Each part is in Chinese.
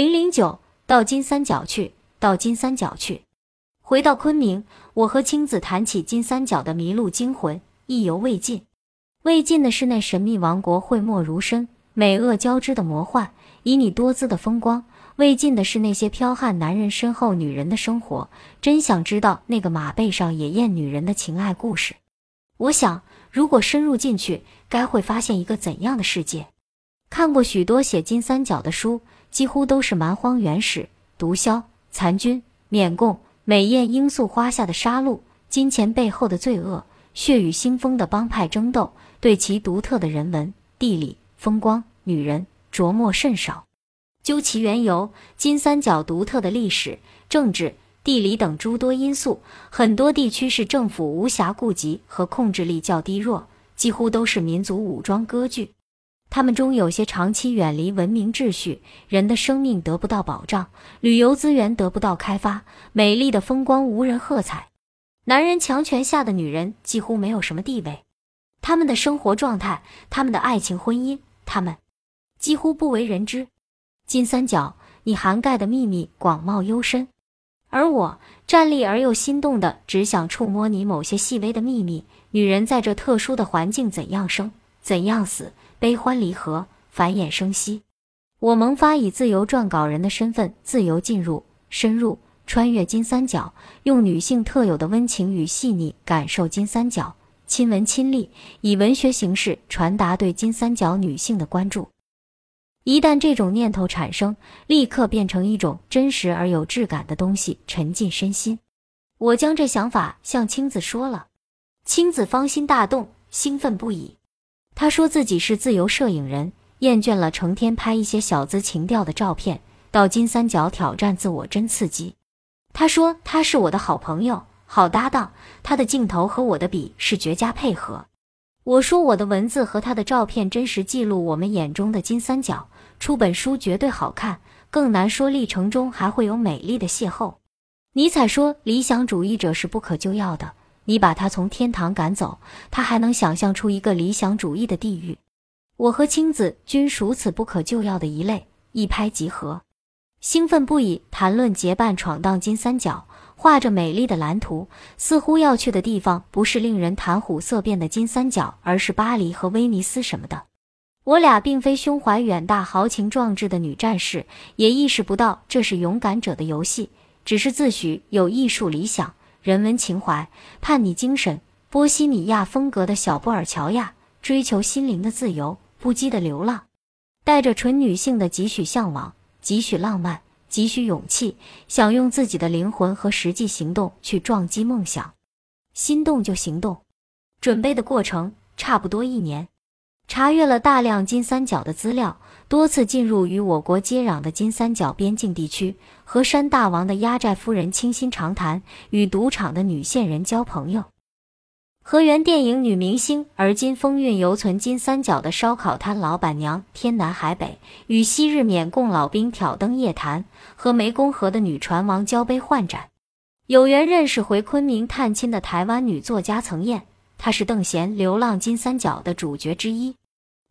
零零九到金三角去，到金三角去。回到昆明，我和青子谈起金三角的迷路惊魂，意犹未尽。未尽的是那神秘王国讳莫如深、美恶交织的魔幻，旖旎多姿的风光；未尽的是那些剽悍男人身后女人的生活。真想知道那个马背上也艳女人的情爱故事。我想，如果深入进去，该会发现一个怎样的世界？看过许多写金三角的书。几乎都是蛮荒原始、毒枭、残军、缅共、美艳罂粟花下的杀戮，金钱背后的罪恶，血雨腥风的帮派争斗，对其独特的人文、地理、风光、女人琢磨甚少。究其缘由，金三角独特的历史、政治、地理等诸多因素，很多地区是政府无暇顾及和控制力较低弱，几乎都是民族武装割据。他们中有些长期远离文明秩序，人的生命得不到保障，旅游资源得不到开发，美丽的风光无人喝彩，男人强权下的女人几乎没有什么地位，他们的生活状态，他们的爱情婚姻，他们几乎不为人知。金三角，你涵盖的秘密广袤幽深，而我站立而又心动的，只想触摸你某些细微的秘密。女人在这特殊的环境怎样生，怎样死？悲欢离合，繁衍生息。我萌发以自由撰稿人的身份，自由进入、深入、穿越金三角，用女性特有的温情与细腻感受金三角，亲闻亲历，以文学形式传达对金三角女性的关注。一旦这种念头产生，立刻变成一种真实而有质感的东西，沉浸身心。我将这想法向青子说了，青子芳心大动，兴奋不已。他说自己是自由摄影人，厌倦了成天拍一些小资情调的照片，到金三角挑战自我真刺激。他说他是我的好朋友、好搭档，他的镜头和我的笔是绝佳配合。我说我的文字和他的照片真实记录我们眼中的金三角，出本书绝对好看。更难说历程中还会有美丽的邂逅。尼采说理想主义者是不可救药的。你把他从天堂赶走，他还能想象出一个理想主义的地狱。我和青子均属此不可救药的一类，一拍即合，兴奋不已，谈论结伴闯荡金三角，画着美丽的蓝图。似乎要去的地方不是令人谈虎色变的金三角，而是巴黎和威尼斯什么的。我俩并非胸怀远大、豪情壮志的女战士，也意识不到这是勇敢者的游戏，只是自诩有艺术理想。人文情怀、叛逆精神、波西米亚风格的小布尔乔亚，追求心灵的自由、不羁的流浪，带着纯女性的几许向往、几许浪漫、几许勇气，想用自己的灵魂和实际行动去撞击梦想。心动就行动，准备的过程差不多一年。查阅了大量金三角的资料，多次进入与我国接壤的金三角边境地区，和山大王的压寨夫人倾心长谈，与赌场的女线人交朋友，和原电影女明星而今风韵犹存金三角的烧烤摊老板娘天南海北，与昔日缅共老兵挑灯夜谈，和湄公河的女船王交杯换盏，有缘认识回昆明探亲的台湾女作家曾燕，她是邓贤《流浪金三角》的主角之一。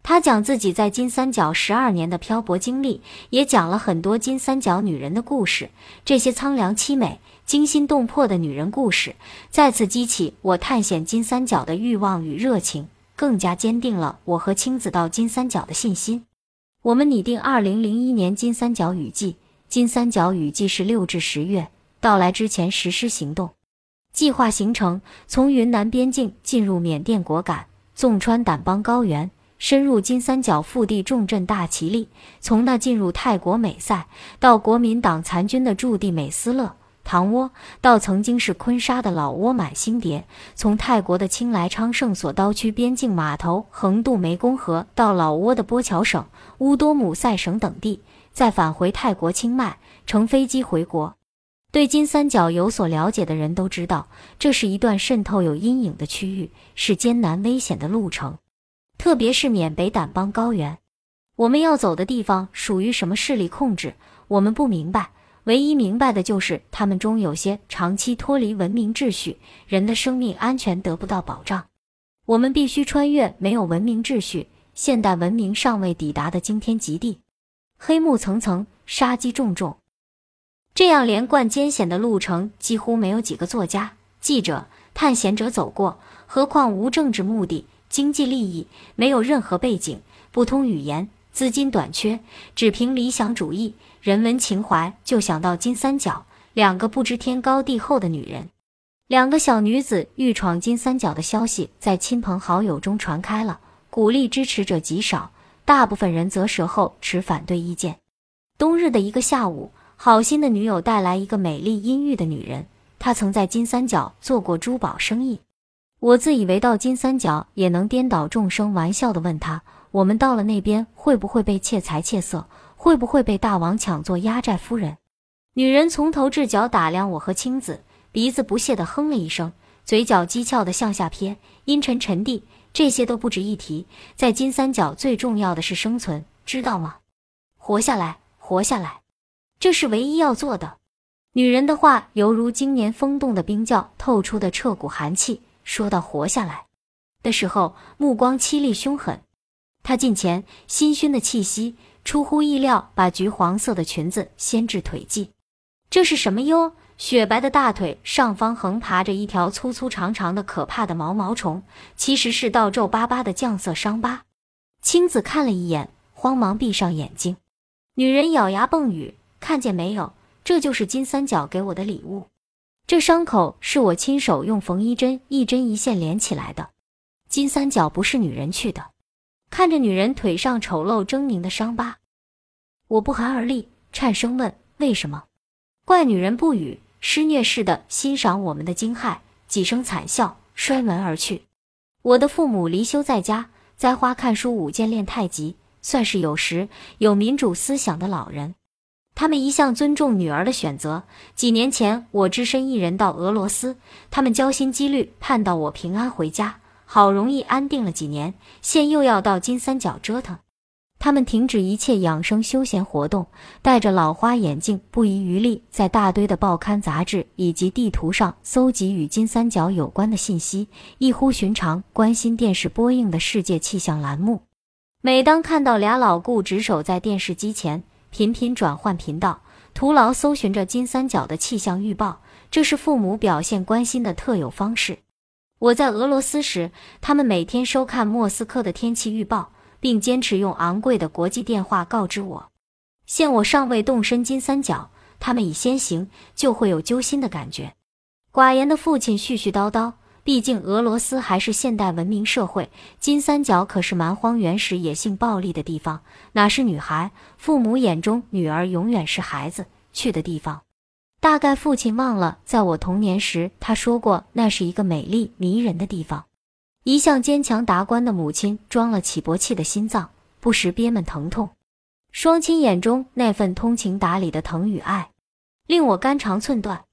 他讲自己在金三角十二年的漂泊经历，也讲了很多金三角女人的故事。这些苍凉凄美、惊心动魄的女人故事，再次激起我探险金三角的欲望与热情，更加坚定了我和青子到金三角的信心。我们拟定二零零一年金三角雨季，金三角雨季是六至十月到来之前实施行动。计划行程：从云南边境进入缅甸果敢，纵穿掸邦高原。深入金三角腹地重镇大其力，从那进入泰国美塞，到国民党残军的驻地美斯乐、唐窝，到曾经是昆沙的老挝满星蝶，从泰国的清莱昌圣所刀区边境码头横渡湄公河，到老挝的波桥省、乌多姆塞省等地，再返回泰国清迈，乘飞机回国。对金三角有所了解的人都知道，这是一段渗透有阴影的区域，是艰难危险的路程。特别是缅北掸邦高原，我们要走的地方属于什么势力控制？我们不明白。唯一明白的就是他们中有些长期脱离文明秩序，人的生命安全得不到保障。我们必须穿越没有文明秩序、现代文明尚未抵达的惊天极地。黑幕层层，杀机重重。这样连贯艰险的路程，几乎没有几个作家、记者、探险者走过。何况无政治目的、经济利益，没有任何背景，不通语言，资金短缺，只凭理想主义、人文情怀，就想到金三角。两个不知天高地厚的女人，两个小女子欲闯金三角的消息，在亲朋好友中传开了，鼓励支持者极少，大部分人则舌后持反对意见。冬日的一个下午。好心的女友带来一个美丽阴郁的女人，她曾在金三角做过珠宝生意。我自以为到金三角也能颠倒众生，玩笑地问她：“我们到了那边会不会被窃财窃色？会不会被大王抢做压寨夫人？”女人从头至脚打量我和青子，鼻子不屑地哼了一声，嘴角讥诮地向下瞥，阴沉沉地：“这些都不值一提，在金三角最重要的是生存，知道吗？活下来，活下来。”这是唯一要做的。女人的话犹如经年风冻的冰窖透出的彻骨寒气。说到活下来的时候，目光凄厉凶狠。她近前，新熏的气息出乎意料，把橘黄色的裙子掀至腿际。这是什么哟？雪白的大腿上方横爬着一条粗粗长长的可怕的毛毛虫，其实是道皱巴巴的酱色伤疤。青子看了一眼，慌忙闭上眼睛。女人咬牙蹦语。看见没有？这就是金三角给我的礼物。这伤口是我亲手用缝衣针一针一线连起来的。金三角不是女人去的。看着女人腿上丑陋狰狞的伤疤，我不寒而栗，颤声问：“为什么？”怪女人不语，施虐似的欣赏我们的惊骇，几声惨笑，摔门而去。我的父母离休在家，栽花看书，舞剑练太极，算是有时有民主思想的老人。他们一向尊重女儿的选择。几年前，我只身一人到俄罗斯，他们焦心积虑，盼到我平安回家。好容易安定了几年，现又要到金三角折腾。他们停止一切养生休闲活动，戴着老花眼镜，不遗余力在大堆的报刊杂志以及地图上搜集与金三角有关的信息，异乎寻常，关心电视播映的世界气象栏目。每当看到俩老顾执守在电视机前，频频转换频道，徒劳搜寻着金三角的气象预报，这是父母表现关心的特有方式。我在俄罗斯时，他们每天收看莫斯科的天气预报，并坚持用昂贵的国际电话告知我。现我尚未动身金三角，他们已先行，就会有揪心的感觉。寡言的父亲絮絮叨叨。毕竟俄罗斯还是现代文明社会，金三角可是蛮荒原始、野性暴力的地方，哪是女孩父母眼中女儿永远是孩子去的地方？大概父亲忘了，在我童年时，他说过那是一个美丽迷人的地方。一向坚强达观的母亲装了起搏器的心脏，不时憋闷疼痛。双亲眼中那份通情达理的疼与爱，令我肝肠寸断。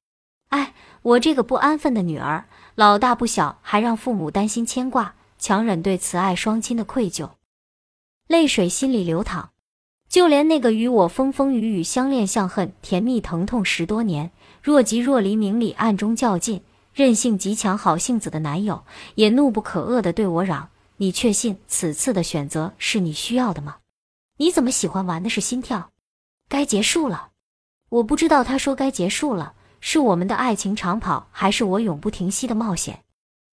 哎，我这个不安分的女儿。老大不小，还让父母担心牵挂，强忍对慈爱双亲的愧疚，泪水心里流淌。就连那个与我风风雨雨、相恋相恨、甜蜜疼痛十多年，若即若离、明里暗中较劲、任性极强、好性子的男友，也怒不可遏地对我嚷：“你确信此次的选择是你需要的吗？你怎么喜欢玩的是心跳？该结束了。”我不知道他说该结束了。是我们的爱情长跑，还是我永不停息的冒险？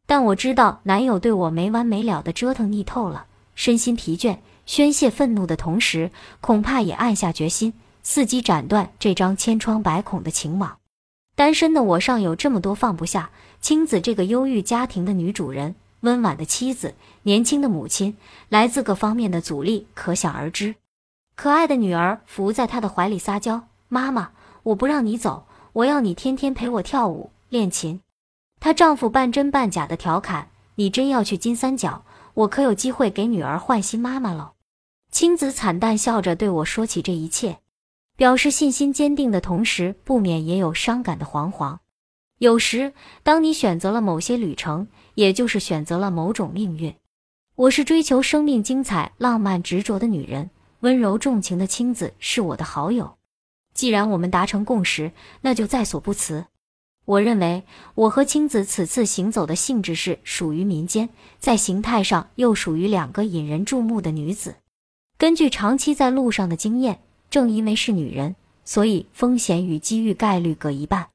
但我知道，男友对我没完没了的折腾腻透了，身心疲倦，宣泄愤怒的同时，恐怕也暗下决心，伺机斩断这张千疮百孔的情网。单身的我尚有这么多放不下，青子这个忧郁家庭的女主人，温婉的妻子，年轻的母亲，来自各方面的阻力可想而知。可爱的女儿伏在他的怀里撒娇：“妈妈，我不让你走。”我要你天天陪我跳舞练琴，她丈夫半真半假的调侃：“你真要去金三角，我可有机会给女儿换新妈妈了。”青子惨淡笑着对我说起这一切，表示信心坚定的同时，不免也有伤感的惶惶。有时，当你选择了某些旅程，也就是选择了某种命运。我是追求生命精彩、浪漫执着的女人，温柔重情的青子是我的好友。既然我们达成共识，那就在所不辞。我认为，我和青子此次行走的性质是属于民间，在形态上又属于两个引人注目的女子。根据长期在路上的经验，正因为是女人，所以风险与机遇概率各一半。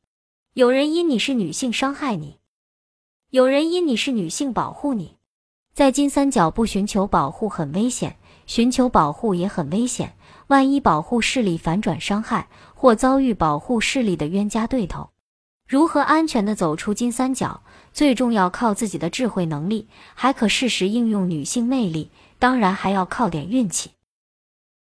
有人因你是女性伤害你，有人因你是女性保护你。在金三角不寻求保护很危险，寻求保护也很危险。万一保护势力反转伤害，或遭遇保护势力的冤家对头，如何安全的走出金三角？最重要靠自己的智慧能力，还可适时应用女性魅力，当然还要靠点运气。